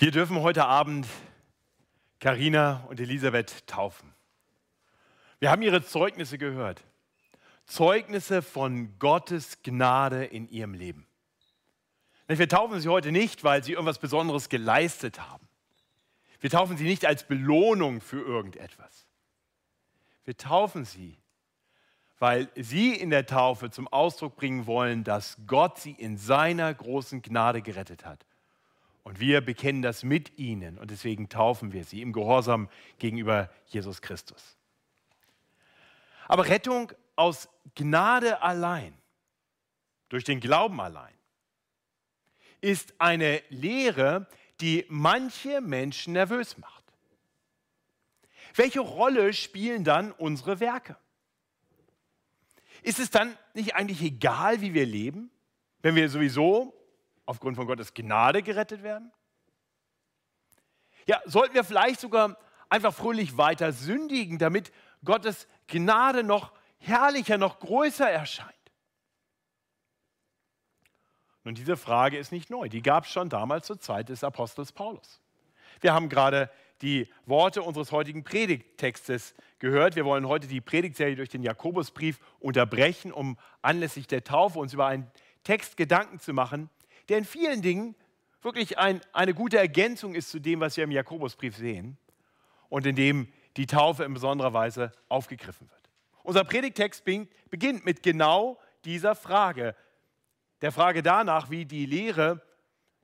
Wir dürfen heute Abend Karina und Elisabeth taufen. Wir haben ihre Zeugnisse gehört. Zeugnisse von Gottes Gnade in ihrem Leben. Wir taufen sie heute nicht, weil sie irgendwas Besonderes geleistet haben. Wir taufen sie nicht als Belohnung für irgendetwas. Wir taufen sie, weil sie in der Taufe zum Ausdruck bringen wollen, dass Gott sie in seiner großen Gnade gerettet hat. Und wir bekennen das mit ihnen und deswegen taufen wir sie im Gehorsam gegenüber Jesus Christus. Aber Rettung aus Gnade allein, durch den Glauben allein, ist eine Lehre, die manche Menschen nervös macht. Welche Rolle spielen dann unsere Werke? Ist es dann nicht eigentlich egal, wie wir leben, wenn wir sowieso aufgrund von Gottes Gnade gerettet werden? Ja, sollten wir vielleicht sogar einfach fröhlich weiter sündigen, damit Gottes Gnade noch herrlicher, noch größer erscheint? Nun, diese Frage ist nicht neu. Die gab es schon damals zur Zeit des Apostels Paulus. Wir haben gerade die Worte unseres heutigen Predigttextes gehört. Wir wollen heute die Predigtserie durch den Jakobusbrief unterbrechen, um anlässlich der Taufe uns über einen Text Gedanken zu machen, der in vielen Dingen wirklich ein, eine gute Ergänzung ist zu dem, was wir im Jakobusbrief sehen und in dem die Taufe in besonderer Weise aufgegriffen wird. Unser Predigtext beginnt mit genau dieser Frage, der Frage danach, wie die Lehre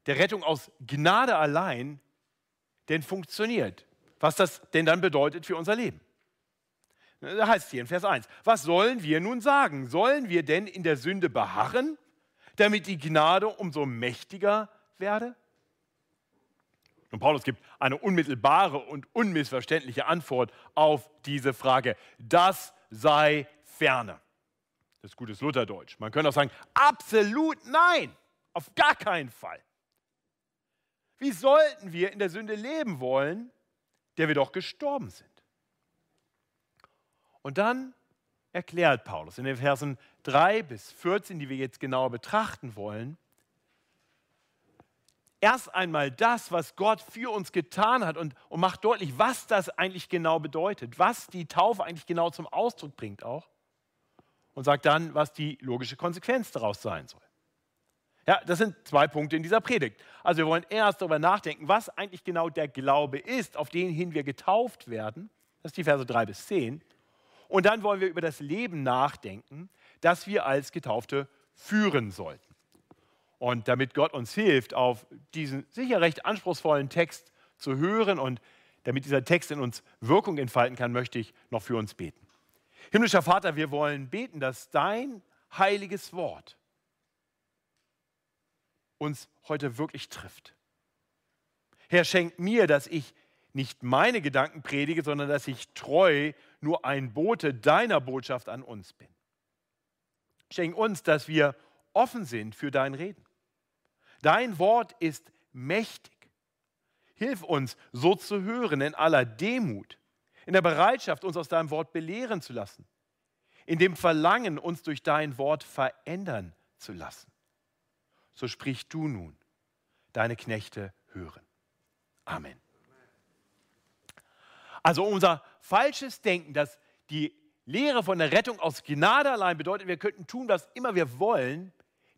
der Rettung aus Gnade allein denn funktioniert. Was das denn dann bedeutet für unser Leben. Da heißt es hier in Vers 1, was sollen wir nun sagen? Sollen wir denn in der Sünde beharren, damit die Gnade umso mächtiger werde? Und Paulus gibt eine unmittelbare und unmissverständliche Antwort auf diese Frage. Das sei ferne. Das ist gutes Lutherdeutsch. Man könnte auch sagen, absolut nein, auf gar keinen Fall. Wie sollten wir in der Sünde leben wollen, der wir doch gestorben sind? Und dann erklärt Paulus in den Versen 3 bis 14, die wir jetzt genauer betrachten wollen, erst einmal das, was Gott für uns getan hat und, und macht deutlich, was das eigentlich genau bedeutet, was die Taufe eigentlich genau zum Ausdruck bringt auch und sagt dann, was die logische Konsequenz daraus sein soll. Ja, das sind zwei Punkte in dieser Predigt. Also wir wollen erst darüber nachdenken, was eigentlich genau der Glaube ist, auf den hin wir getauft werden. Das ist die Verse 3 bis 10. Und dann wollen wir über das Leben nachdenken, das wir als Getaufte führen sollten. Und damit Gott uns hilft, auf diesen sicher recht anspruchsvollen Text zu hören und damit dieser Text in uns Wirkung entfalten kann, möchte ich noch für uns beten. Himmlischer Vater, wir wollen beten, dass dein heiliges Wort uns heute wirklich trifft. Herr, schenk mir, dass ich nicht meine Gedanken predige, sondern dass ich treu nur ein Bote deiner Botschaft an uns bin. Schenk uns, dass wir offen sind für dein Reden. Dein Wort ist mächtig. Hilf uns, so zu hören in aller Demut, in der Bereitschaft, uns aus deinem Wort belehren zu lassen, in dem Verlangen, uns durch dein Wort verändern zu lassen so sprich du nun, deine Knechte hören. Amen. Also unser falsches Denken, dass die Lehre von der Rettung aus Gnade allein bedeutet, wir könnten tun, was immer wir wollen,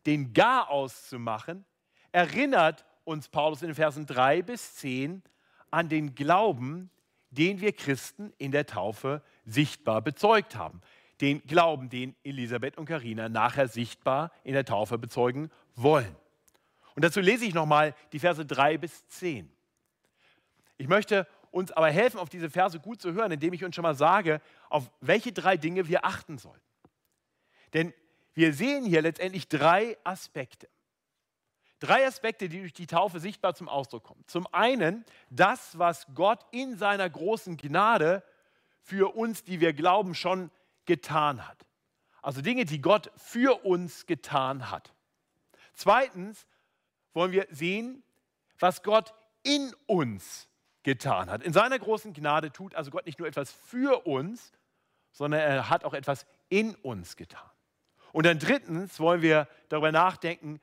den Gar auszumachen, erinnert uns Paulus in den Versen 3 bis 10 an den Glauben, den wir Christen in der Taufe sichtbar bezeugt haben. Den Glauben, den Elisabeth und Karina nachher sichtbar in der Taufe bezeugen wollen. Und dazu lese ich nochmal die Verse 3 bis 10. Ich möchte uns aber helfen, auf diese Verse gut zu hören, indem ich uns schon mal sage, auf welche drei Dinge wir achten sollten. Denn wir sehen hier letztendlich drei Aspekte. Drei Aspekte, die durch die Taufe sichtbar zum Ausdruck kommen. Zum einen das, was Gott in seiner großen Gnade für uns, die wir glauben, schon getan hat. Also Dinge, die Gott für uns getan hat. Zweitens, wollen wir sehen, was Gott in uns getan hat. In seiner großen Gnade tut also Gott nicht nur etwas für uns, sondern er hat auch etwas in uns getan. Und dann drittens wollen wir darüber nachdenken,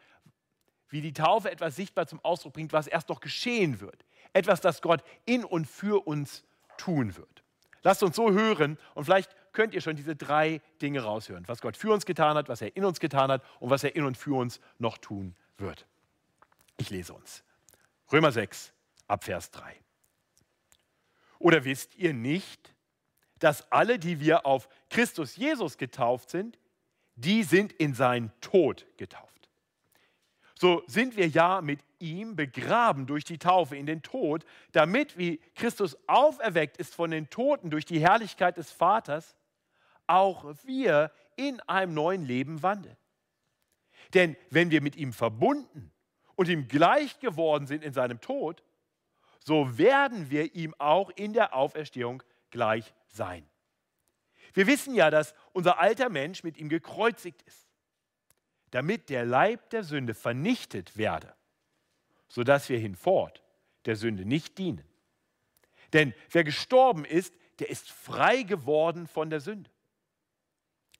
wie die Taufe etwas sichtbar zum Ausdruck bringt, was erst noch geschehen wird. Etwas, das Gott in und für uns tun wird. Lasst uns so hören und vielleicht könnt ihr schon diese drei Dinge raushören. Was Gott für uns getan hat, was er in uns getan hat und was er in und für uns noch tun wird. Ich lese uns. Römer 6, Abvers 3. Oder wisst ihr nicht, dass alle, die wir auf Christus Jesus getauft sind, die sind in seinen Tod getauft. So sind wir ja mit ihm begraben durch die Taufe in den Tod, damit, wie Christus auferweckt ist von den Toten durch die Herrlichkeit des Vaters, auch wir in einem neuen Leben wandeln. Denn wenn wir mit ihm verbunden und ihm gleich geworden sind in seinem Tod, so werden wir ihm auch in der Auferstehung gleich sein. Wir wissen ja, dass unser alter Mensch mit ihm gekreuzigt ist, damit der Leib der Sünde vernichtet werde, sodass wir hinfort der Sünde nicht dienen. Denn wer gestorben ist, der ist frei geworden von der Sünde.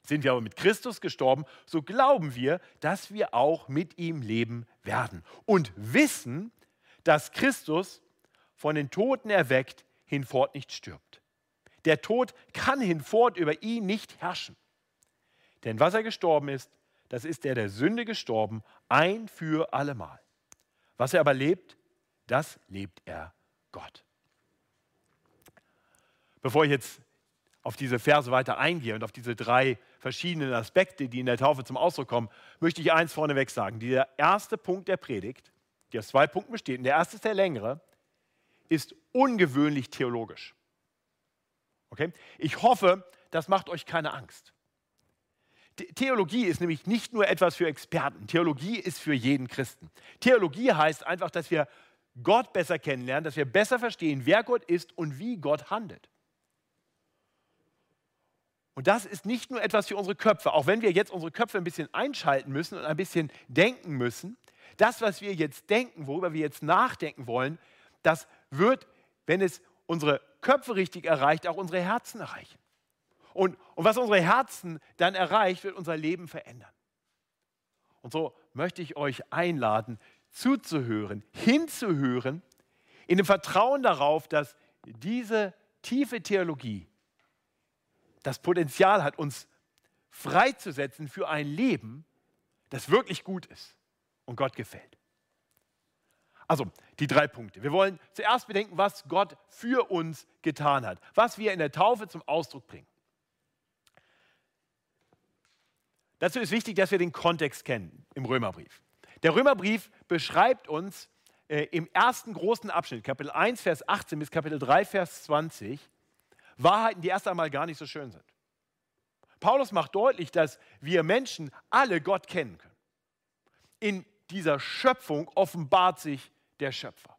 Sind wir aber mit Christus gestorben, so glauben wir, dass wir auch mit ihm leben werden und wissen, dass Christus von den Toten erweckt hinfort nicht stirbt. Der Tod kann hinfort über ihn nicht herrschen. Denn was er gestorben ist, das ist er der Sünde gestorben, ein für allemal. Was er aber lebt, das lebt er Gott. Bevor ich jetzt auf diese Verse weiter eingehe und auf diese drei verschiedenen Aspekte, die in der Taufe zum Ausdruck kommen, möchte ich eins vorneweg sagen. Der erste Punkt der Predigt, der aus zwei Punkten besteht, und der erste ist der längere, ist ungewöhnlich theologisch. Okay? Ich hoffe, das macht euch keine Angst. Theologie ist nämlich nicht nur etwas für Experten. Theologie ist für jeden Christen. Theologie heißt einfach, dass wir Gott besser kennenlernen, dass wir besser verstehen, wer Gott ist und wie Gott handelt. Und das ist nicht nur etwas für unsere Köpfe, auch wenn wir jetzt unsere Köpfe ein bisschen einschalten müssen und ein bisschen denken müssen. Das, was wir jetzt denken, worüber wir jetzt nachdenken wollen, das wird, wenn es unsere Köpfe richtig erreicht, auch unsere Herzen erreichen. Und, und was unsere Herzen dann erreicht, wird unser Leben verändern. Und so möchte ich euch einladen, zuzuhören, hinzuhören, in dem Vertrauen darauf, dass diese tiefe Theologie das Potenzial hat, uns freizusetzen für ein Leben, das wirklich gut ist und Gott gefällt. Also die drei Punkte. Wir wollen zuerst bedenken, was Gott für uns getan hat, was wir in der Taufe zum Ausdruck bringen. Dazu ist wichtig, dass wir den Kontext kennen im Römerbrief. Der Römerbrief beschreibt uns äh, im ersten großen Abschnitt, Kapitel 1, Vers 18 bis Kapitel 3, Vers 20, Wahrheiten, die erst einmal gar nicht so schön sind. Paulus macht deutlich, dass wir Menschen alle Gott kennen können. In dieser Schöpfung offenbart sich der Schöpfer.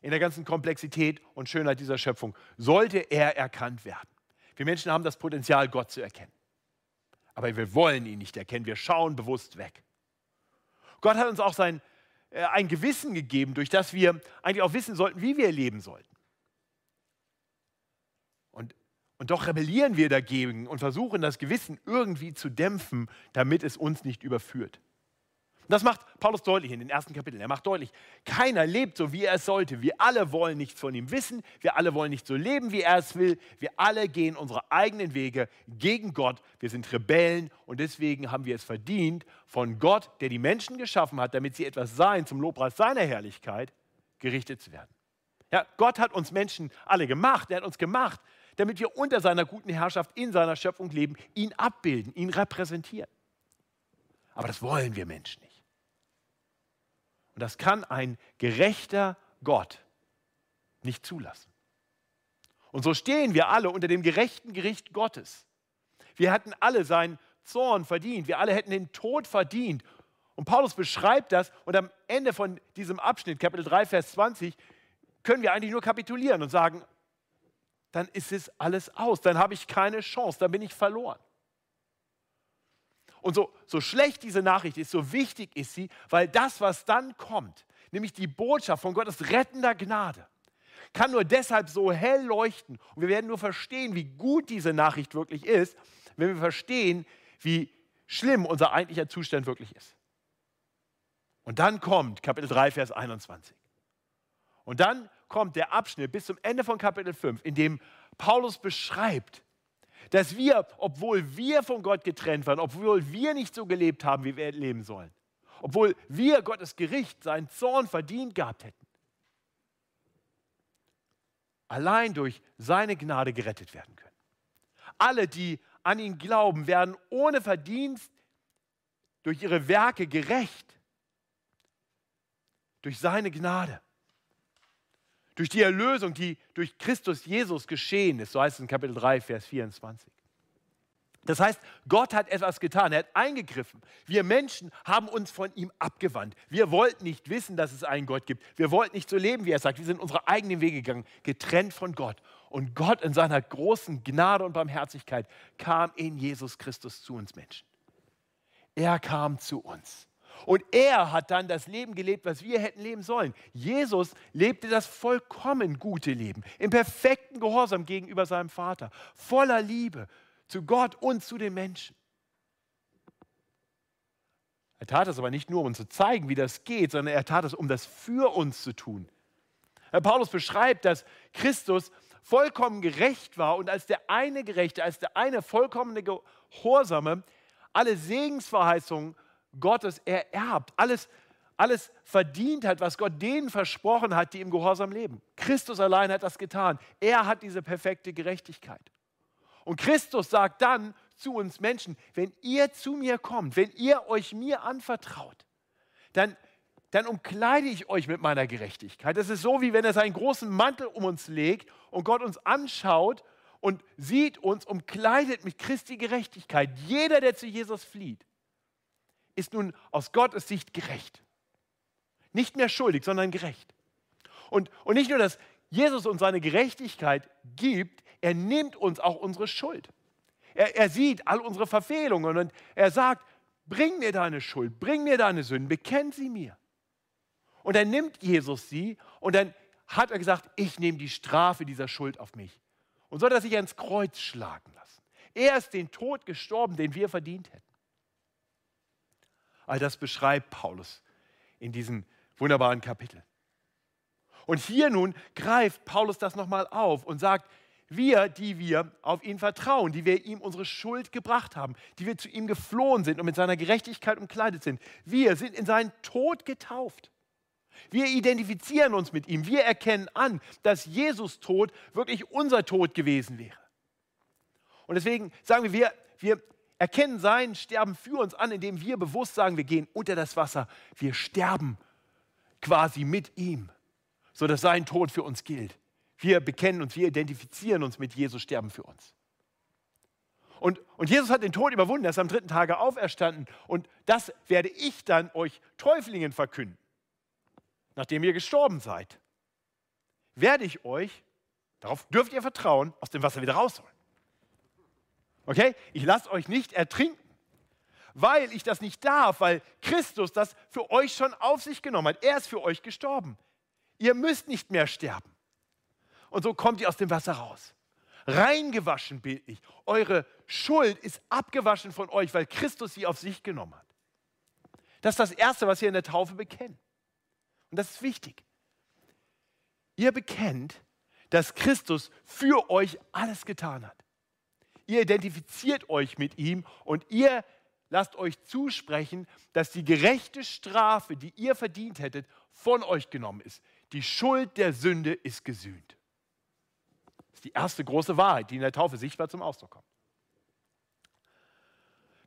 In der ganzen Komplexität und Schönheit dieser Schöpfung sollte er erkannt werden. Wir Menschen haben das Potenzial, Gott zu erkennen. Aber wir wollen ihn nicht erkennen, wir schauen bewusst weg. Gott hat uns auch sein, äh, ein Gewissen gegeben, durch das wir eigentlich auch wissen sollten, wie wir leben sollten. Und, und doch rebellieren wir dagegen und versuchen das Gewissen irgendwie zu dämpfen, damit es uns nicht überführt. Und das macht Paulus deutlich in den ersten Kapiteln. Er macht deutlich, keiner lebt so, wie er es sollte. Wir alle wollen nichts von ihm wissen. Wir alle wollen nicht so leben, wie er es will. Wir alle gehen unsere eigenen Wege gegen Gott. Wir sind Rebellen und deswegen haben wir es verdient, von Gott, der die Menschen geschaffen hat, damit sie etwas seien zum Lobpreis seiner Herrlichkeit, gerichtet zu werden. Ja, Gott hat uns Menschen alle gemacht. Er hat uns gemacht, damit wir unter seiner guten Herrschaft in seiner Schöpfung leben, ihn abbilden, ihn repräsentieren. Aber das wollen wir Menschen nicht. Und das kann ein gerechter Gott nicht zulassen. Und so stehen wir alle unter dem gerechten Gericht Gottes. Wir hatten alle seinen Zorn verdient. Wir alle hätten den Tod verdient. Und Paulus beschreibt das und am Ende von diesem Abschnitt, Kapitel 3, Vers 20, können wir eigentlich nur kapitulieren und sagen, dann ist es alles aus, dann habe ich keine Chance, dann bin ich verloren. Und so, so schlecht diese Nachricht ist, so wichtig ist sie, weil das, was dann kommt, nämlich die Botschaft von Gottes rettender Gnade, kann nur deshalb so hell leuchten. Und wir werden nur verstehen, wie gut diese Nachricht wirklich ist, wenn wir verstehen, wie schlimm unser eigentlicher Zustand wirklich ist. Und dann kommt Kapitel 3, Vers 21. Und dann kommt der Abschnitt bis zum Ende von Kapitel 5, in dem Paulus beschreibt, dass wir, obwohl wir von Gott getrennt waren, obwohl wir nicht so gelebt haben, wie wir leben sollen, obwohl wir Gottes Gericht, seinen Zorn verdient gehabt hätten, allein durch seine Gnade gerettet werden können. Alle, die an ihn glauben, werden ohne Verdienst durch ihre Werke gerecht, durch seine Gnade, durch die Erlösung, die durch Christus Jesus geschehen ist, so heißt es in Kapitel 3, Vers 24. Das heißt, Gott hat etwas getan, er hat eingegriffen. Wir Menschen haben uns von ihm abgewandt. Wir wollten nicht wissen, dass es einen Gott gibt. Wir wollten nicht so leben, wie er sagt. Wir sind unsere eigenen Wege gegangen, getrennt von Gott. Und Gott in seiner großen Gnade und Barmherzigkeit kam in Jesus Christus zu uns Menschen. Er kam zu uns. Und er hat dann das Leben gelebt, was wir hätten leben sollen. Jesus lebte das vollkommen gute Leben, im perfekten Gehorsam gegenüber seinem Vater, voller Liebe, zu Gott und zu den Menschen. Er tat das aber nicht nur, um uns zu zeigen, wie das geht, sondern er tat es, um das für uns zu tun. Herr Paulus beschreibt, dass Christus vollkommen gerecht war und als der eine Gerechte, als der eine vollkommene Gehorsame alle Segensverheißungen Gottes ererbt, alles, alles verdient hat, was Gott denen versprochen hat, die im Gehorsam leben. Christus allein hat das getan. Er hat diese perfekte Gerechtigkeit. Und Christus sagt dann zu uns Menschen, wenn ihr zu mir kommt, wenn ihr euch mir anvertraut, dann, dann umkleide ich euch mit meiner Gerechtigkeit. Das ist so, wie wenn er seinen großen Mantel um uns legt und Gott uns anschaut und sieht uns umkleidet mit Christi Gerechtigkeit. Jeder, der zu Jesus flieht, ist nun aus Gottes Sicht gerecht. Nicht mehr schuldig, sondern gerecht. Und, und nicht nur, dass Jesus uns seine Gerechtigkeit gibt, er nimmt uns auch unsere Schuld. Er, er sieht all unsere Verfehlungen und er sagt, bring mir deine Schuld, bring mir deine Sünden, bekenn sie mir. Und dann nimmt Jesus sie und dann hat er gesagt, ich nehme die Strafe dieser Schuld auf mich. Und soll er sich ans Kreuz schlagen lassen. Er ist den Tod gestorben, den wir verdient hätten. All das beschreibt Paulus in diesem wunderbaren Kapitel. Und hier nun greift Paulus das nochmal auf und sagt, wir, die wir auf ihn vertrauen, die wir ihm unsere Schuld gebracht haben, die wir zu ihm geflohen sind und mit seiner Gerechtigkeit umkleidet sind, wir sind in seinen Tod getauft. Wir identifizieren uns mit ihm. Wir erkennen an, dass Jesus Tod wirklich unser Tod gewesen wäre. Und deswegen sagen wir, wir, wir erkennen sein Sterben für uns an, indem wir bewusst sagen, wir gehen unter das Wasser. Wir sterben quasi mit ihm, sodass sein Tod für uns gilt. Wir bekennen uns, wir identifizieren uns mit Jesus Sterben für uns. Und, und Jesus hat den Tod überwunden, er ist am dritten Tage auferstanden. Und das werde ich dann euch Täuflingen verkünden. Nachdem ihr gestorben seid, werde ich euch, darauf dürft ihr vertrauen, aus dem Wasser wieder rausholen. Okay? Ich lasse euch nicht ertrinken, weil ich das nicht darf, weil Christus das für euch schon auf sich genommen hat. Er ist für euch gestorben. Ihr müsst nicht mehr sterben. Und so kommt ihr aus dem Wasser raus. Reingewaschen bildlich. Eure Schuld ist abgewaschen von euch, weil Christus sie auf sich genommen hat. Das ist das Erste, was ihr in der Taufe bekennt. Und das ist wichtig. Ihr bekennt, dass Christus für euch alles getan hat. Ihr identifiziert euch mit ihm und ihr lasst euch zusprechen, dass die gerechte Strafe, die ihr verdient hättet, von euch genommen ist. Die Schuld der Sünde ist gesühnt ist die erste große Wahrheit, die in der Taufe sichtbar zum Ausdruck kommt.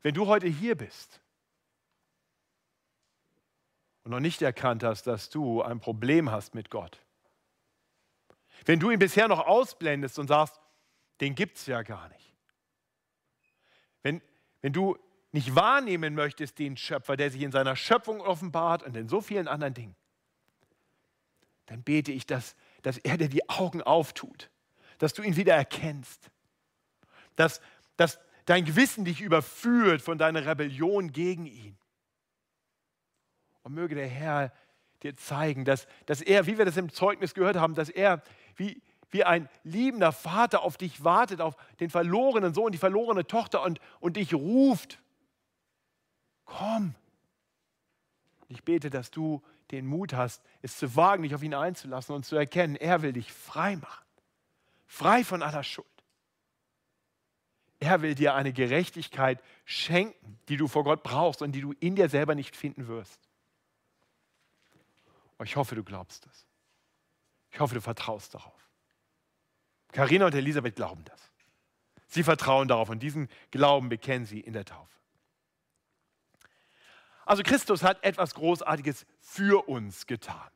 Wenn du heute hier bist und noch nicht erkannt hast, dass du ein Problem hast mit Gott, wenn du ihn bisher noch ausblendest und sagst, den gibt es ja gar nicht, wenn, wenn du nicht wahrnehmen möchtest, den Schöpfer, der sich in seiner Schöpfung offenbart und in so vielen anderen Dingen, dann bete ich, dass, dass er dir die Augen auftut dass du ihn wieder erkennst. Dass, dass dein Gewissen dich überführt von deiner Rebellion gegen ihn. Und möge der Herr dir zeigen, dass, dass er, wie wir das im Zeugnis gehört haben, dass er wie, wie ein liebender Vater auf dich wartet, auf den verlorenen Sohn, die verlorene Tochter und, und dich ruft. Komm, Ich bete, dass du den Mut hast, es zu wagen, dich auf ihn einzulassen und zu erkennen, er will dich frei machen. Frei von aller Schuld. Er will dir eine Gerechtigkeit schenken, die du vor Gott brauchst und die du in dir selber nicht finden wirst. Oh, ich hoffe, du glaubst das. Ich hoffe, du vertraust darauf. Karina und Elisabeth glauben das. Sie vertrauen darauf und diesen Glauben bekennen sie in der Taufe. Also Christus hat etwas Großartiges für uns getan.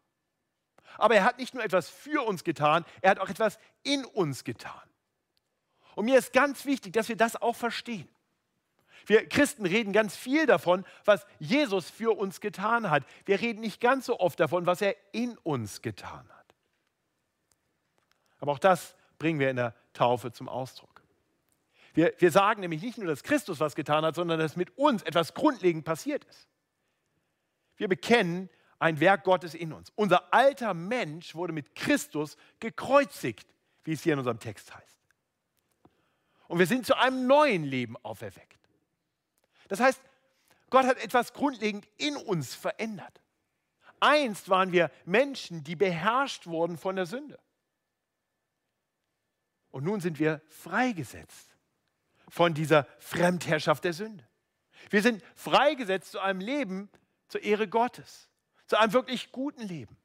Aber er hat nicht nur etwas für uns getan, er hat auch etwas in uns getan. Und mir ist ganz wichtig, dass wir das auch verstehen. Wir Christen reden ganz viel davon, was Jesus für uns getan hat. Wir reden nicht ganz so oft davon, was er in uns getan hat. Aber auch das bringen wir in der Taufe zum Ausdruck. Wir, wir sagen nämlich nicht nur, dass Christus was getan hat, sondern dass mit uns etwas grundlegend passiert ist. Wir bekennen ein Werk Gottes in uns. Unser alter Mensch wurde mit Christus gekreuzigt, wie es hier in unserem Text heißt. Und wir sind zu einem neuen Leben auferweckt. Das heißt, Gott hat etwas grundlegend in uns verändert. Einst waren wir Menschen, die beherrscht wurden von der Sünde. Und nun sind wir freigesetzt von dieser Fremdherrschaft der Sünde. Wir sind freigesetzt zu einem Leben zur Ehre Gottes, zu einem wirklich guten Leben.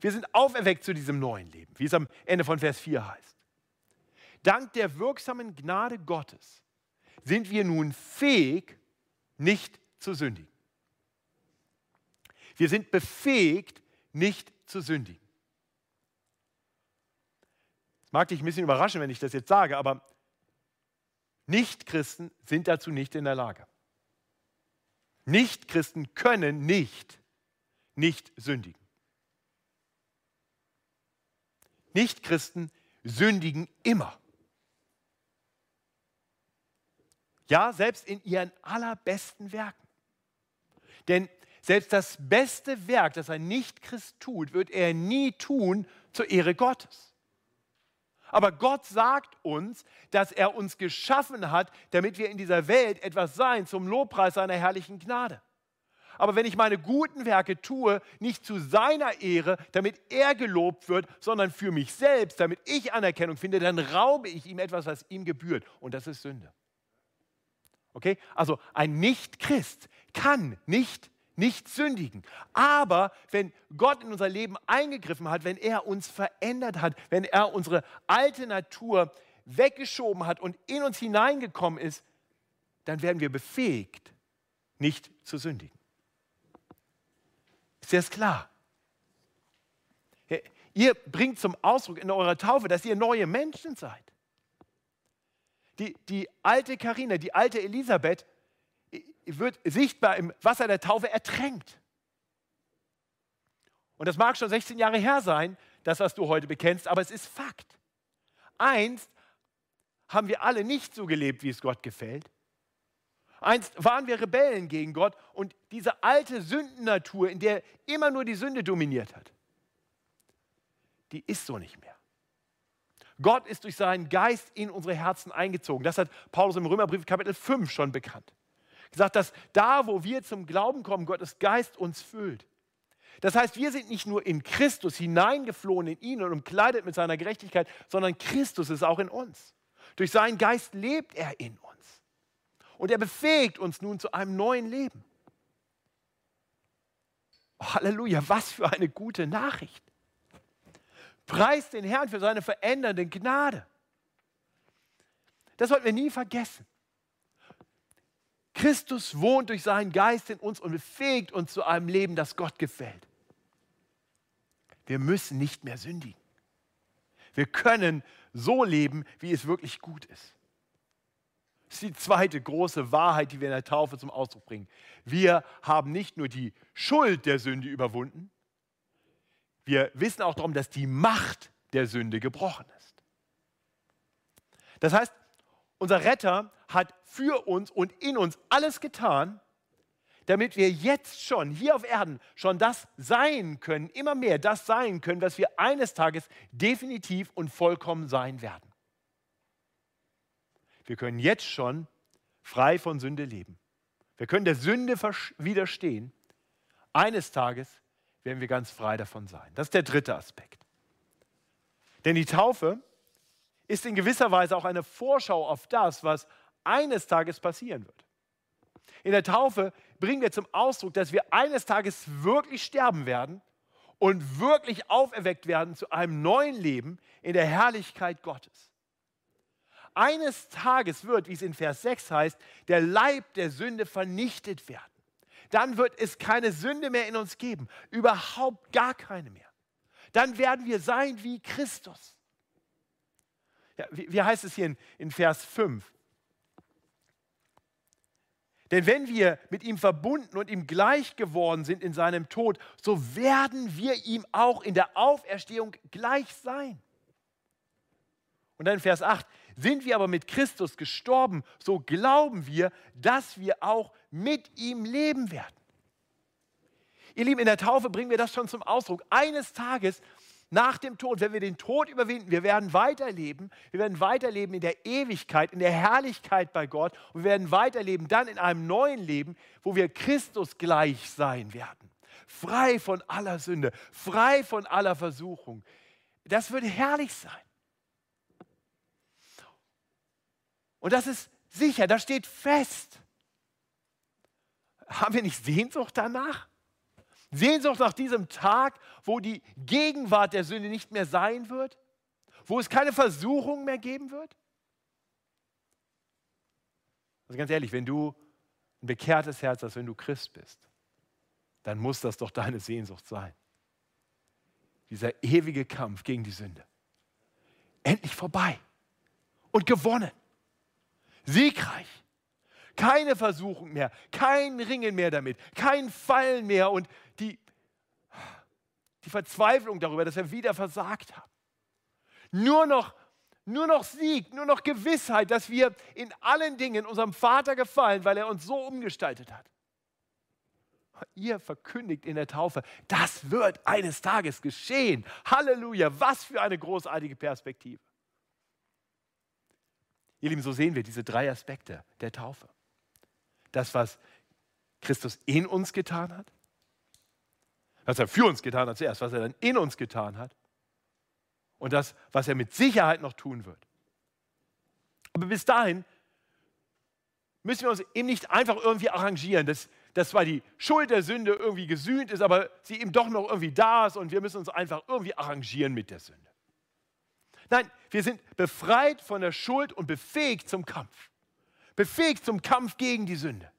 Wir sind auferweckt zu diesem neuen Leben, wie es am Ende von Vers 4 heißt. Dank der wirksamen Gnade Gottes sind wir nun fähig, nicht zu sündigen. Wir sind befähigt, nicht zu sündigen. Mag dich ein bisschen überraschen, wenn ich das jetzt sage, aber Nichtchristen sind dazu nicht in der Lage. Nichtchristen können nicht nicht sündigen. Nichtchristen sündigen immer. Ja, selbst in ihren allerbesten Werken. Denn selbst das beste Werk, das ein Nichtchrist tut, wird er nie tun zur Ehre Gottes. Aber Gott sagt uns, dass er uns geschaffen hat, damit wir in dieser Welt etwas sein zum Lobpreis seiner herrlichen Gnade. Aber wenn ich meine guten Werke tue, nicht zu seiner Ehre, damit er gelobt wird, sondern für mich selbst, damit ich Anerkennung finde, dann raube ich ihm etwas, was ihm gebührt. Und das ist Sünde. Okay? Also ein Nicht-Christ kann nicht nicht sündigen. Aber wenn Gott in unser Leben eingegriffen hat, wenn er uns verändert hat, wenn er unsere alte Natur weggeschoben hat und in uns hineingekommen ist, dann werden wir befähigt, nicht zu sündigen. Ist das klar? Ihr bringt zum Ausdruck in eurer Taufe, dass ihr neue Menschen seid. Die, die alte Karina, die alte Elisabeth wird sichtbar im Wasser der Taufe ertränkt. Und das mag schon 16 Jahre her sein, das, was du heute bekennst, aber es ist Fakt. Einst haben wir alle nicht so gelebt, wie es Gott gefällt. Einst waren wir Rebellen gegen Gott und diese alte Sündennatur, in der immer nur die Sünde dominiert hat, die ist so nicht mehr. Gott ist durch seinen Geist in unsere Herzen eingezogen. Das hat Paulus im Römerbrief Kapitel 5 schon bekannt gesagt, dass da, wo wir zum Glauben kommen, Gottes Geist uns füllt. Das heißt, wir sind nicht nur in Christus hineingeflohen in ihn und umkleidet mit seiner Gerechtigkeit, sondern Christus ist auch in uns. Durch seinen Geist lebt er in uns. Und er befähigt uns nun zu einem neuen Leben. Oh, Halleluja, was für eine gute Nachricht. Preist den Herrn für seine verändernde Gnade. Das sollten wir nie vergessen. Christus wohnt durch seinen Geist in uns und befähigt uns zu einem Leben, das Gott gefällt. Wir müssen nicht mehr sündigen. Wir können so leben, wie es wirklich gut ist. Das ist die zweite große Wahrheit, die wir in der Taufe zum Ausdruck bringen. Wir haben nicht nur die Schuld der Sünde überwunden, wir wissen auch darum, dass die Macht der Sünde gebrochen ist. Das heißt, unser Retter hat für uns und in uns alles getan, damit wir jetzt schon hier auf Erden schon das sein können, immer mehr das sein können, was wir eines Tages definitiv und vollkommen sein werden. Wir können jetzt schon frei von Sünde leben. Wir können der Sünde widerstehen, Eines Tages werden wir ganz frei davon sein. Das ist der dritte Aspekt. Denn die Taufe ist in gewisser Weise auch eine Vorschau auf das, was eines Tages passieren wird. In der Taufe bringen wir zum Ausdruck, dass wir eines Tages wirklich sterben werden und wirklich auferweckt werden zu einem neuen Leben in der Herrlichkeit Gottes. Eines Tages wird, wie es in Vers 6 heißt, der Leib der Sünde vernichtet werden. Dann wird es keine Sünde mehr in uns geben, überhaupt gar keine mehr. Dann werden wir sein wie Christus. Ja, wie, wie, heißt es hier in, in Vers 5? Denn wenn wir mit ihm verbunden und ihm gleich geworden sind in seinem Tod, so werden wir ihm auch in der Auferstehung gleich sein. Und dann in Vers 8, sind wir aber mit Christus gestorben, so glauben wir, dass wir auch mit ihm leben werden. Ihr Lieben, in der Taufe bringen wir das schon zum Ausdruck. Eines Tages nach dem Tod, wenn wir den Tod überwinden, wir werden weiterleben, wir werden weiterleben in der Ewigkeit, in der Herrlichkeit bei Gott und wir werden weiterleben dann in einem neuen Leben, wo wir Christus gleich sein werden. Frei von aller Sünde, frei von aller Versuchung. Das würde herrlich sein. Und das ist sicher, das steht fest. Haben wir nicht Sehnsucht danach? Sehnsucht nach diesem Tag, wo die Gegenwart der Sünde nicht mehr sein wird, wo es keine Versuchung mehr geben wird? Also ganz ehrlich, wenn du ein bekehrtes Herz hast, wenn du Christ bist, dann muss das doch deine Sehnsucht sein. Dieser ewige Kampf gegen die Sünde. Endlich vorbei und gewonnen. Siegreich. Keine Versuchung mehr, kein Ringen mehr damit, kein Fallen mehr und die, Verzweiflung darüber, dass wir wieder versagt haben. Nur noch, nur noch Sieg, nur noch Gewissheit, dass wir in allen Dingen unserem Vater gefallen, weil er uns so umgestaltet hat. Ihr verkündigt in der Taufe, das wird eines Tages geschehen. Halleluja, was für eine großartige Perspektive. Ihr Lieben, so sehen wir diese drei Aspekte der Taufe. Das, was Christus in uns getan hat, was er für uns getan hat zuerst, was er dann in uns getan hat und das, was er mit Sicherheit noch tun wird. Aber bis dahin müssen wir uns eben nicht einfach irgendwie arrangieren, dass, dass zwar die Schuld der Sünde irgendwie gesühnt ist, aber sie eben doch noch irgendwie da ist und wir müssen uns einfach irgendwie arrangieren mit der Sünde. Nein, wir sind befreit von der Schuld und befähigt zum Kampf. Befähigt zum Kampf gegen die Sünde.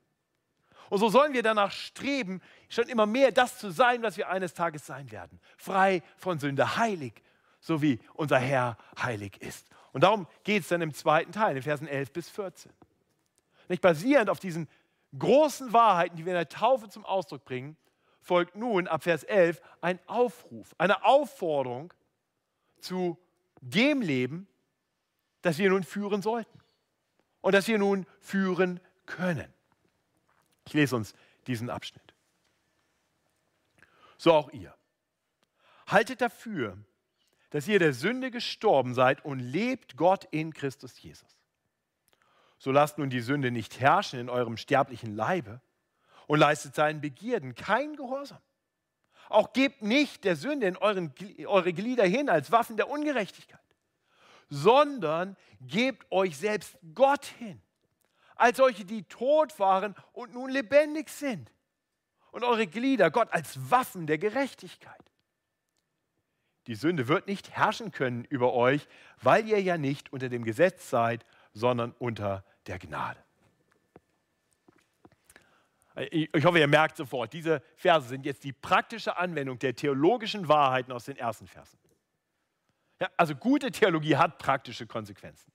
Und so sollen wir danach streben, schon immer mehr das zu sein, was wir eines Tages sein werden. Frei von Sünde, heilig, so wie unser Herr heilig ist. Und darum geht es dann im zweiten Teil, in Versen 11 bis 14. Nicht basierend auf diesen großen Wahrheiten, die wir in der Taufe zum Ausdruck bringen, folgt nun ab Vers 11 ein Aufruf, eine Aufforderung zu dem Leben, das wir nun führen sollten und das wir nun führen können. Ich lese uns diesen Abschnitt. So auch ihr. Haltet dafür, dass ihr der Sünde gestorben seid und lebt Gott in Christus Jesus. So lasst nun die Sünde nicht herrschen in eurem sterblichen Leibe und leistet seinen Begierden kein Gehorsam. Auch gebt nicht der Sünde in euren, eure Glieder hin als Waffen der Ungerechtigkeit, sondern gebt euch selbst Gott hin als solche, die tot waren und nun lebendig sind. Und eure Glieder, Gott, als Waffen der Gerechtigkeit. Die Sünde wird nicht herrschen können über euch, weil ihr ja nicht unter dem Gesetz seid, sondern unter der Gnade. Ich hoffe, ihr merkt sofort, diese Verse sind jetzt die praktische Anwendung der theologischen Wahrheiten aus den ersten Versen. Ja, also gute Theologie hat praktische Konsequenzen.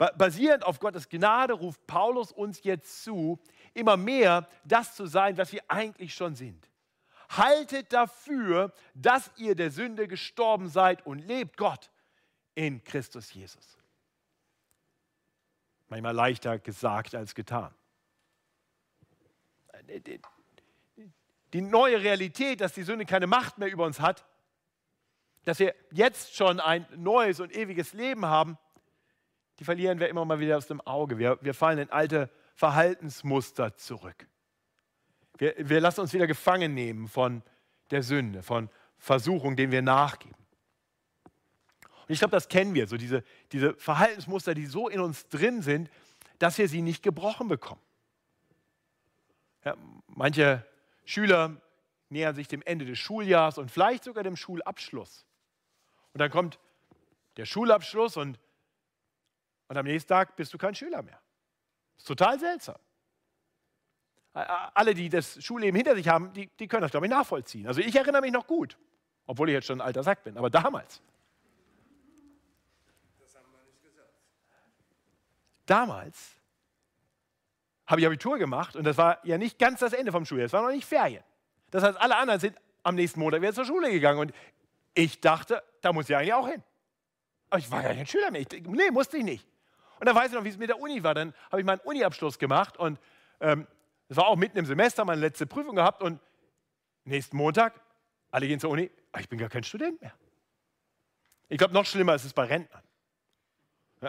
Basierend auf Gottes Gnade ruft Paulus uns jetzt zu, immer mehr das zu sein, was wir eigentlich schon sind. Haltet dafür, dass ihr der Sünde gestorben seid und lebt Gott in Christus Jesus. Manchmal leichter gesagt als getan. Die neue Realität, dass die Sünde keine Macht mehr über uns hat, dass wir jetzt schon ein neues und ewiges Leben haben, die verlieren wir immer mal wieder aus dem Auge. Wir, wir fallen in alte Verhaltensmuster zurück. Wir, wir lassen uns wieder gefangen nehmen von der Sünde, von Versuchung, denen wir nachgeben. Und ich glaube, das kennen wir, so diese, diese Verhaltensmuster, die so in uns drin sind, dass wir sie nicht gebrochen bekommen. Ja, manche Schüler nähern sich dem Ende des Schuljahres und vielleicht sogar dem Schulabschluss. Und dann kommt der Schulabschluss und, und am nächsten Tag bist du kein Schüler mehr. Das ist total seltsam. Alle, die das Schulleben hinter sich haben, die, die können das, glaube ich, nachvollziehen. Also ich erinnere mich noch gut, obwohl ich jetzt schon ein alter Sack bin, aber damals. Das haben wir nicht gesagt. Damals habe ich Abitur gemacht und das war ja nicht ganz das Ende vom Schuljahr, es war noch nicht Ferien. Das heißt, alle anderen sind am nächsten Montag wieder zur Schule gegangen und ich dachte, da muss ich eigentlich auch hin. Aber ich war ja kein Schüler mehr. Ich, nee, musste ich nicht. Und dann weiß ich noch, wie es mit der Uni war. Dann habe ich meinen Uni-Abschluss gemacht und ähm, war auch mitten im Semester, meine letzte Prüfung gehabt und nächsten Montag, alle gehen zur Uni, ich bin gar kein Student mehr. Ich glaube, noch schlimmer ist es bei Rentnern.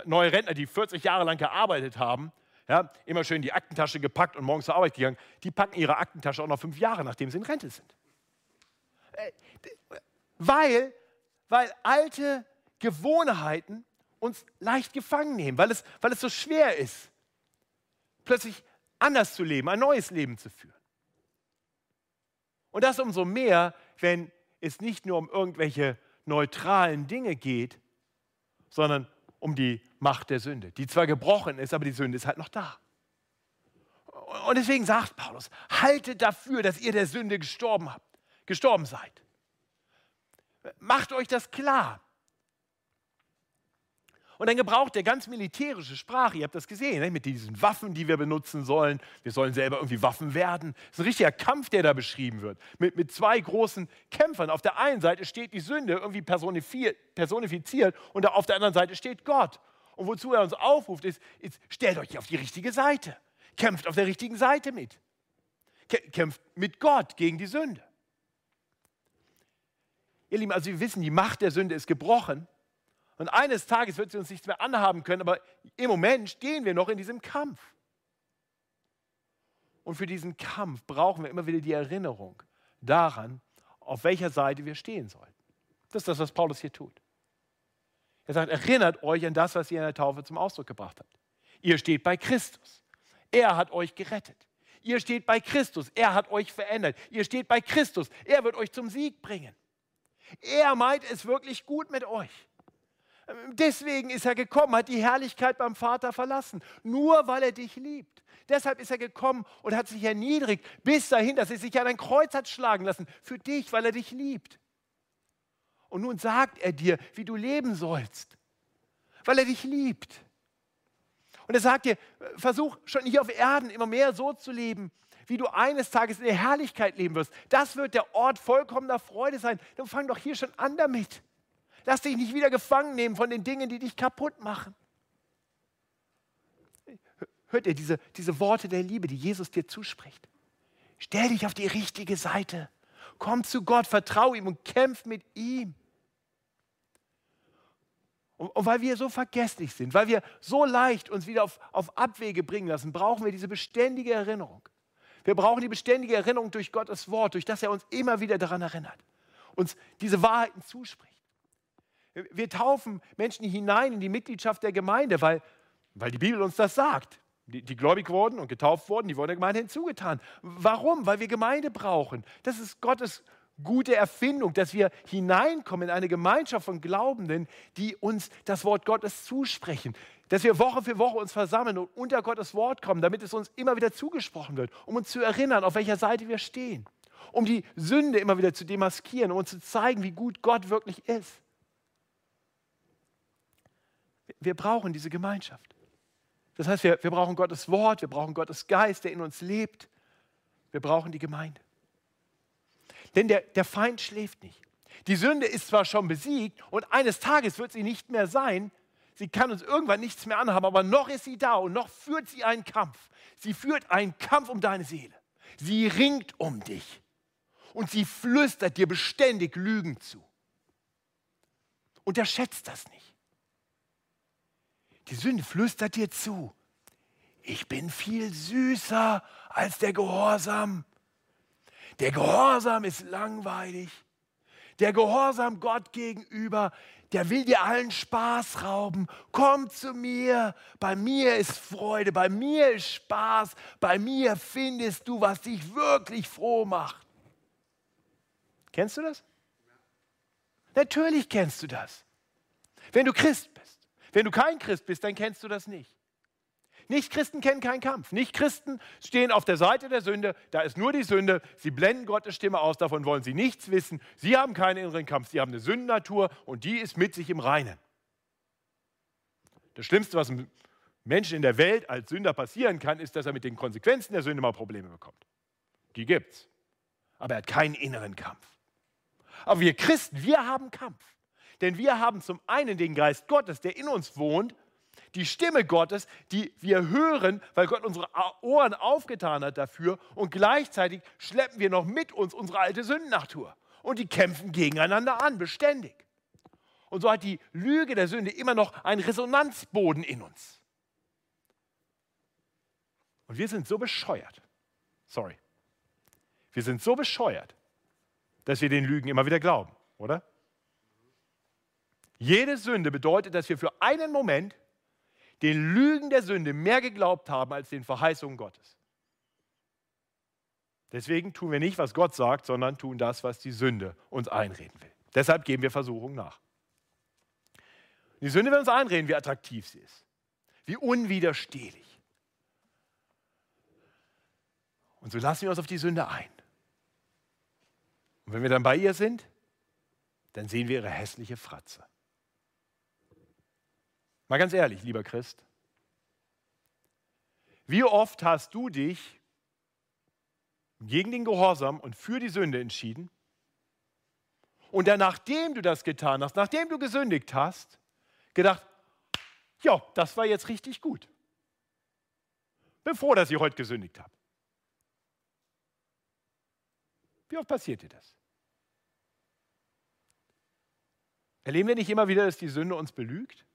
Neue Rentner, die 40 Jahre lang gearbeitet haben, ja, immer schön die Aktentasche gepackt und morgens zur Arbeit gegangen, die packen ihre Aktentasche auch noch fünf Jahre, nachdem sie in Rente sind. Äh, weil, weil alte Gewohnheiten uns leicht gefangen nehmen, weil es, weil es so schwer ist, plötzlich anders zu leben, ein neues Leben zu führen. Und das umso mehr, wenn es nicht nur um irgendwelche neutralen Dinge geht, sondern um die Macht der Sünde, die zwar gebrochen ist, aber die Sünde ist halt noch da. Und deswegen sagt Paulus, haltet dafür, dass ihr der Sünde gestorben habt, gestorben seid. Macht euch das klar. Und dann gebraucht er ganz militärische Sprache. Ihr habt das gesehen, ne? mit diesen Waffen, die wir benutzen sollen. Wir sollen selber irgendwie Waffen werden. Das ist ein richtiger Kampf, der da beschrieben wird. Mit, mit zwei großen Kämpfern. Auf der einen Seite steht die Sünde irgendwie personifiziert und auf der anderen Seite steht Gott. Und wozu er uns aufruft, ist, ist stellt euch auf die richtige Seite. Kämpft auf der richtigen Seite mit. Kämpft mit Gott gegen die Sünde. Ihr Lieben, also wir wissen, die Macht der Sünde ist gebrochen. Und eines Tages wird sie uns nichts mehr anhaben können, aber im Moment stehen wir noch in diesem Kampf. Und für diesen Kampf brauchen wir immer wieder die Erinnerung daran, auf welcher Seite wir stehen sollen. Das ist das, was Paulus hier tut. Er sagt, erinnert euch an das, was ihr in der Taufe zum Ausdruck gebracht habt. Ihr steht bei Christus. Er hat euch gerettet. Ihr steht bei Christus. Er hat euch verändert. Ihr steht bei Christus. Er wird euch zum Sieg bringen. Er meint es wirklich gut mit euch. Deswegen ist er gekommen, hat die Herrlichkeit beim Vater verlassen, nur weil er dich liebt. Deshalb ist er gekommen und hat sich erniedrigt bis dahin, dass er sich an ein Kreuz hat schlagen lassen, für dich, weil er dich liebt. Und nun sagt er dir, wie du leben sollst, weil er dich liebt. Und er sagt dir, versuch schon hier auf Erden immer mehr so zu leben, wie du eines Tages in der Herrlichkeit leben wirst. Das wird der Ort vollkommener Freude sein. Dann fang doch hier schon an damit. Lass dich nicht wieder gefangen nehmen von den Dingen, die dich kaputt machen. Hört ihr diese, diese Worte der Liebe, die Jesus dir zuspricht? Stell dich auf die richtige Seite. Komm zu Gott, vertraue ihm und kämpf mit ihm. Und, und, weil wir so vergesslich sind, weil wir so leicht uns wieder auf, auf Abwege bringen lassen, brauchen wir diese beständige Erinnerung. Wir brauchen die beständige Erinnerung durch Gottes Wort, durch das er uns immer wieder daran erinnert, uns diese Wahrheiten zuspricht. Wir taufen Menschen hinein in die Mitgliedschaft der Gemeinde, weil, weil die Bibel uns das sagt. Die, die gläubig wurden und getauft wurden, die wurden der Gemeinde hinzugetan. Warum? Weil wir Gemeinde brauchen. Das ist Gottes gute Erfindung, dass wir hineinkommen in eine Gemeinschaft von Glaubenden, die uns das Wort Gottes zusprechen. Dass wir Woche für Woche uns versammeln und unter Gottes Wort kommen, damit es uns immer wieder zugesprochen wird, um uns zu erinnern, auf welcher Seite wir stehen. Um die Sünde immer wieder zu demaskieren, um uns zu zeigen, wie gut Gott wirklich ist. Wir brauchen diese Gemeinschaft. Das heißt, wir, wir brauchen Gottes Wort, wir brauchen Gottes Geist, der in uns lebt. Wir brauchen die Gemeinde. Denn der, der Feind schläft nicht. Die Sünde ist zwar schon besiegt und eines Tages wird sie nicht mehr sein. Sie kann uns irgendwann nichts mehr anhaben, aber noch ist sie da und noch führt sie einen Kampf. Sie führt einen Kampf um deine Seele. Sie ringt um dich und sie flüstert dir beständig Lügen zu. Unterschätzt das nicht. Die Sünde flüstert dir zu. Ich bin viel süßer als der Gehorsam. Der Gehorsam ist langweilig. Der Gehorsam Gott gegenüber, der will dir allen Spaß rauben. Komm zu mir, bei mir ist Freude, bei mir ist Spaß, bei mir findest du, was dich wirklich froh macht. Kennst du das? Natürlich kennst du das. Wenn du Christ bist. Wenn du kein Christ bist, dann kennst du das nicht. Nicht-Christen kennen keinen Kampf. Nicht-Christen stehen auf der Seite der Sünde. Da ist nur die Sünde. Sie blenden Gottes Stimme aus. Davon wollen sie nichts wissen. Sie haben keinen inneren Kampf. Sie haben eine Sündennatur und die ist mit sich im Reinen. Das Schlimmste, was einem Menschen in der Welt als Sünder passieren kann, ist, dass er mit den Konsequenzen der Sünde mal Probleme bekommt. Die gibt's. Aber er hat keinen inneren Kampf. Aber wir Christen, wir haben Kampf. Denn wir haben zum einen den Geist Gottes, der in uns wohnt, die Stimme Gottes, die wir hören, weil Gott unsere Ohren aufgetan hat dafür und gleichzeitig schleppen wir noch mit uns unsere alte Sündennatur und die kämpfen gegeneinander an, beständig. Und so hat die Lüge der Sünde immer noch einen Resonanzboden in uns. Und wir sind so bescheuert, sorry, wir sind so bescheuert, dass wir den Lügen immer wieder glauben, oder? Jede Sünde bedeutet, dass wir für einen Moment den Lügen der Sünde mehr geglaubt haben als den Verheißungen Gottes. Deswegen tun wir nicht, was Gott sagt, sondern tun das, was die Sünde uns einreden will. Deshalb geben wir Versuchungen nach. Die Sünde will uns einreden, wie attraktiv sie ist, wie unwiderstehlich. Und so lassen wir uns auf die Sünde ein. Und wenn wir dann bei ihr sind, dann sehen wir ihre hässliche Fratze. Mal ganz ehrlich, lieber Christ, wie oft hast du dich gegen den Gehorsam und für die Sünde entschieden? Und dann, nachdem du das getan hast, nachdem du gesündigt hast, gedacht, ja, das war jetzt richtig gut. Bin froh, dass ich heute gesündigt habe. Wie oft passiert dir das? Erleben wir nicht immer wieder, dass die Sünde uns belügt?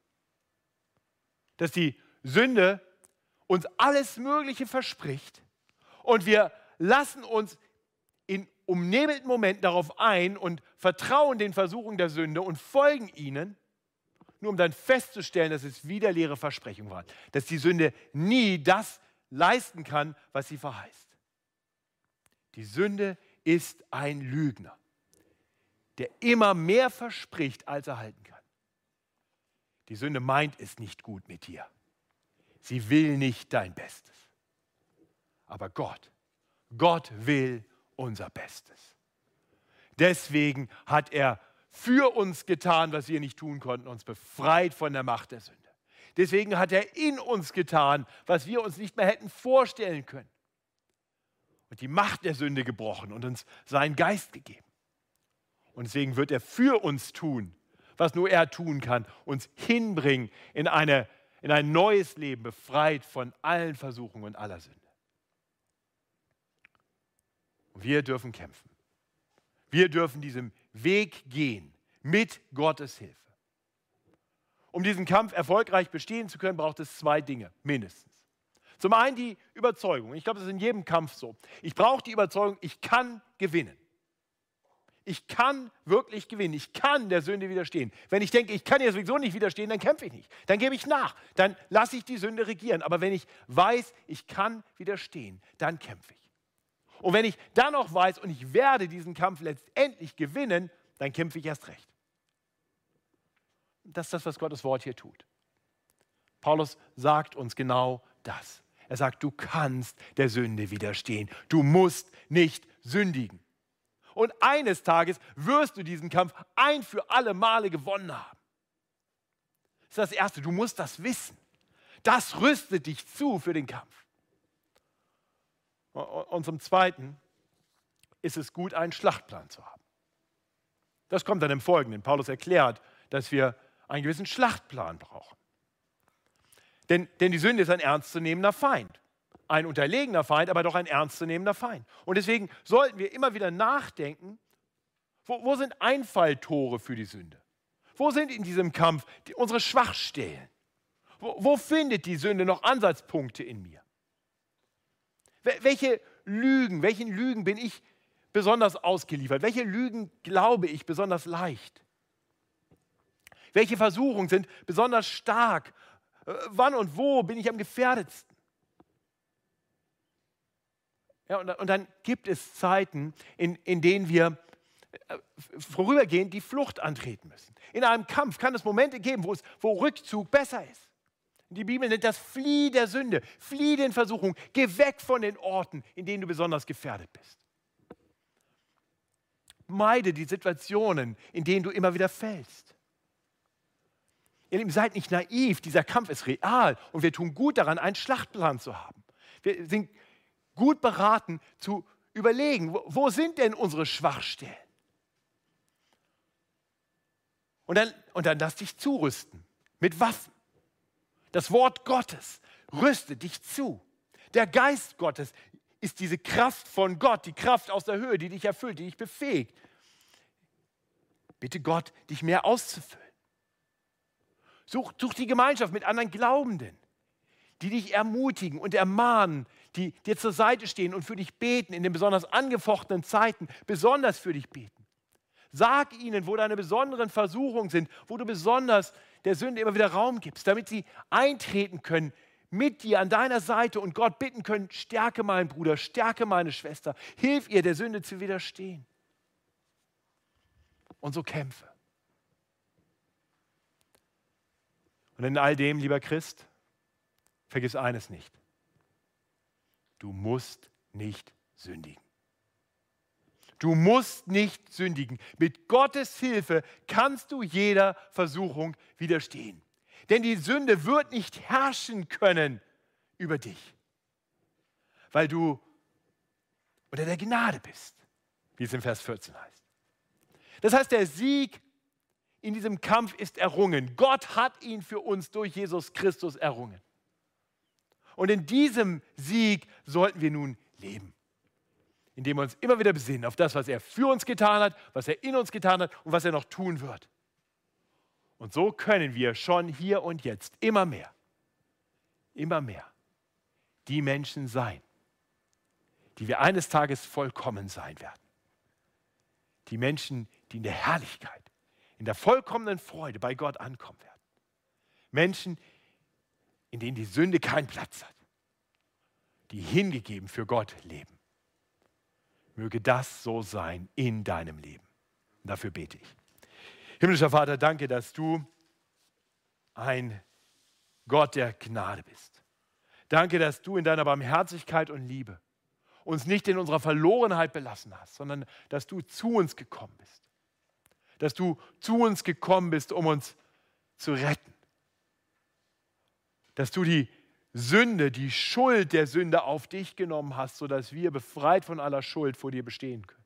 Dass die Sünde uns alles Mögliche verspricht und wir lassen uns in umnebelten Momenten darauf ein und vertrauen den Versuchungen der Sünde und folgen ihnen, nur um dann festzustellen, dass es wieder leere Versprechungen waren, dass die Sünde nie das leisten kann, was sie verheißt. Die Sünde ist ein Lügner, der immer mehr verspricht, als er halten kann. Die Sünde meint es nicht gut mit dir. Sie will nicht dein Bestes. Aber Gott, Gott will unser Bestes. Deswegen hat er für uns getan, was wir nicht tun konnten, uns befreit von der Macht der Sünde. Deswegen hat er in uns getan, was wir uns nicht mehr hätten vorstellen können. Und die Macht der Sünde gebrochen und uns seinen Geist gegeben. Und deswegen wird er für uns tun, was nur er tun kann, uns hinbringen in, eine, in ein neues Leben, befreit von allen Versuchungen und aller Sünde. Und wir dürfen kämpfen. Wir dürfen diesem Weg gehen mit Gottes Hilfe. Um diesen Kampf erfolgreich bestehen zu können, braucht es zwei Dinge, mindestens. Zum einen die Überzeugung. Ich glaube, das ist in jedem Kampf so. Ich brauche die Überzeugung, ich kann gewinnen ich kann wirklich gewinnen. Ich kann der Sünde widerstehen. Wenn ich denke, ich kann ihr sowieso nicht widerstehen, dann kämpfe ich nicht. Dann gebe ich nach. Dann lasse ich die Sünde regieren. Aber wenn ich weiß, ich kann widerstehen, dann kämpfe ich. Und wenn ich dann noch weiß und ich werde diesen Kampf letztendlich gewinnen, dann kämpfe ich erst recht. Das ist das, was Gottes Wort hier tut. Paulus sagt uns genau das. Er sagt, du kannst der Sünde widerstehen. Du musst nicht sündigen. Und eines Tages wirst du diesen Kampf ein für alle Male gewonnen haben. Das ist das Erste, du musst das wissen. Das rüstet dich zu für den Kampf. Und zum Zweiten ist es gut, einen Schlachtplan zu haben. Das kommt dann im Folgenden. Paulus erklärt, dass wir einen gewissen Schlachtplan brauchen. Denn, denn die Sünde ist ein ernstzunehmender Feind ein unterlegener Feind, aber doch ein ernstzunehmender Feind. Und deswegen sollten wir immer wieder nachdenken, wo, wo sind Einfalltore für die Sünde? Wo sind in diesem Kampf die, unsere Schwachstellen? Wo, wo findet die Sünde noch Ansatzpunkte in mir? Welche Lügen, welchen Lügen bin ich besonders ausgeliefert? Welche Lügen glaube ich besonders leicht? Welche Versuchungen sind besonders stark? Äh, wann und wo bin ich am gefährdetsten? Ja, und, und dann gibt es Zeiten, in, in denen wir äh, vorübergehend die Flucht antreten müssen. In einem Kampf kann es Momente geben, wo, es, wo Rückzug besser ist. Die Bibel nennt das Flieh der Sünde, flieh den Versuchungen, geh weg von den Orten, in denen du besonders gefährdet bist. Meide die Situationen, in denen du immer wieder fällst. Ihr Lieben, seid nicht naiv, dieser Kampf ist real und wir tun gut daran, einen Schlachtplan zu haben. Wir sind gut beraten zu überlegen, wo, wo sind denn unsere Schwachstellen? Und dann, und dann lass dich zurüsten mit Waffen. Das Wort Gottes rüstet dich zu. Der Geist Gottes ist diese Kraft von Gott, die Kraft aus der Höhe, die dich erfüllt, die dich befähigt. Bitte Gott, dich mehr auszufüllen. Such, such die Gemeinschaft mit anderen Glaubenden, die dich ermutigen und ermahnen, die dir zur Seite stehen und für dich beten, in den besonders angefochtenen Zeiten besonders für dich beten. Sag ihnen, wo deine besonderen Versuchungen sind, wo du besonders der Sünde immer wieder Raum gibst, damit sie eintreten können mit dir an deiner Seite und Gott bitten können, stärke meinen Bruder, stärke meine Schwester, hilf ihr der Sünde zu widerstehen. Und so kämpfe. Und in all dem, lieber Christ, vergiss eines nicht. Du musst nicht sündigen. Du musst nicht sündigen. Mit Gottes Hilfe kannst du jeder Versuchung widerstehen. Denn die Sünde wird nicht herrschen können über dich, weil du unter der Gnade bist, wie es im Vers 14 heißt. Das heißt, der Sieg in diesem Kampf ist errungen. Gott hat ihn für uns durch Jesus Christus errungen. Und in diesem Sieg sollten wir nun leben indem wir uns immer wieder besinnen auf das, was er für uns getan hat, was er in uns getan hat und was er noch tun wird. Und so können wir schon hier und jetzt immer mehr, immer mehr die Menschen sein, die wir eines Tages vollkommen sein werden. Die Menschen, die in der Herrlichkeit, in der vollkommenen Freude bei Gott ankommen werden. Menschen, in denen die Sünde keinen Platz hat, die hingegeben für Gott leben. Möge das so sein in deinem Leben. Dafür bete ich. Himmlischer Vater, danke, dass du ein Gott der Gnade bist. Danke, dass du in deiner Barmherzigkeit und Liebe uns nicht in unserer Verlorenheit belassen hast, sondern dass du zu uns gekommen bist. Dass du zu uns gekommen bist, um uns zu retten. Dass du die Sünde, die Schuld der Sünde auf dich genommen hast, sodass wir befreit von aller Schuld vor dir bestehen können.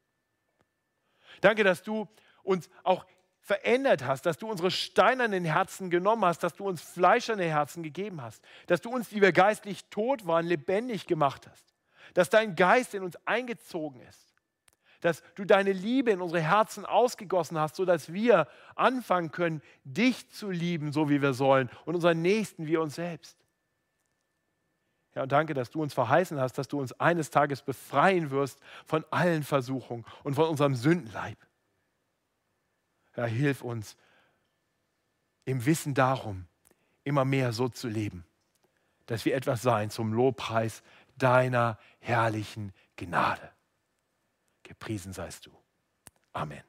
Danke, dass du uns auch verändert hast, dass du unsere steinernen Herzen genommen hast, dass du uns fleischerne Herzen gegeben hast, dass du uns, die wir geistlich tot waren, lebendig gemacht hast, dass dein Geist in uns eingezogen ist, dass du deine Liebe in unsere Herzen ausgegossen hast, sodass wir anfangen können, dich zu lieben, so wie wir sollen und unseren Nächsten wie uns selbst. Ja, und danke, dass du uns verheißen hast, dass du uns eines Tages befreien wirst von allen Versuchungen und von unserem Sündenleib. Herr, hilf uns im Wissen darum, immer mehr so zu leben, dass wir etwas sein zum Lobpreis deiner herrlichen Gnade. Gepriesen seist du. Amen.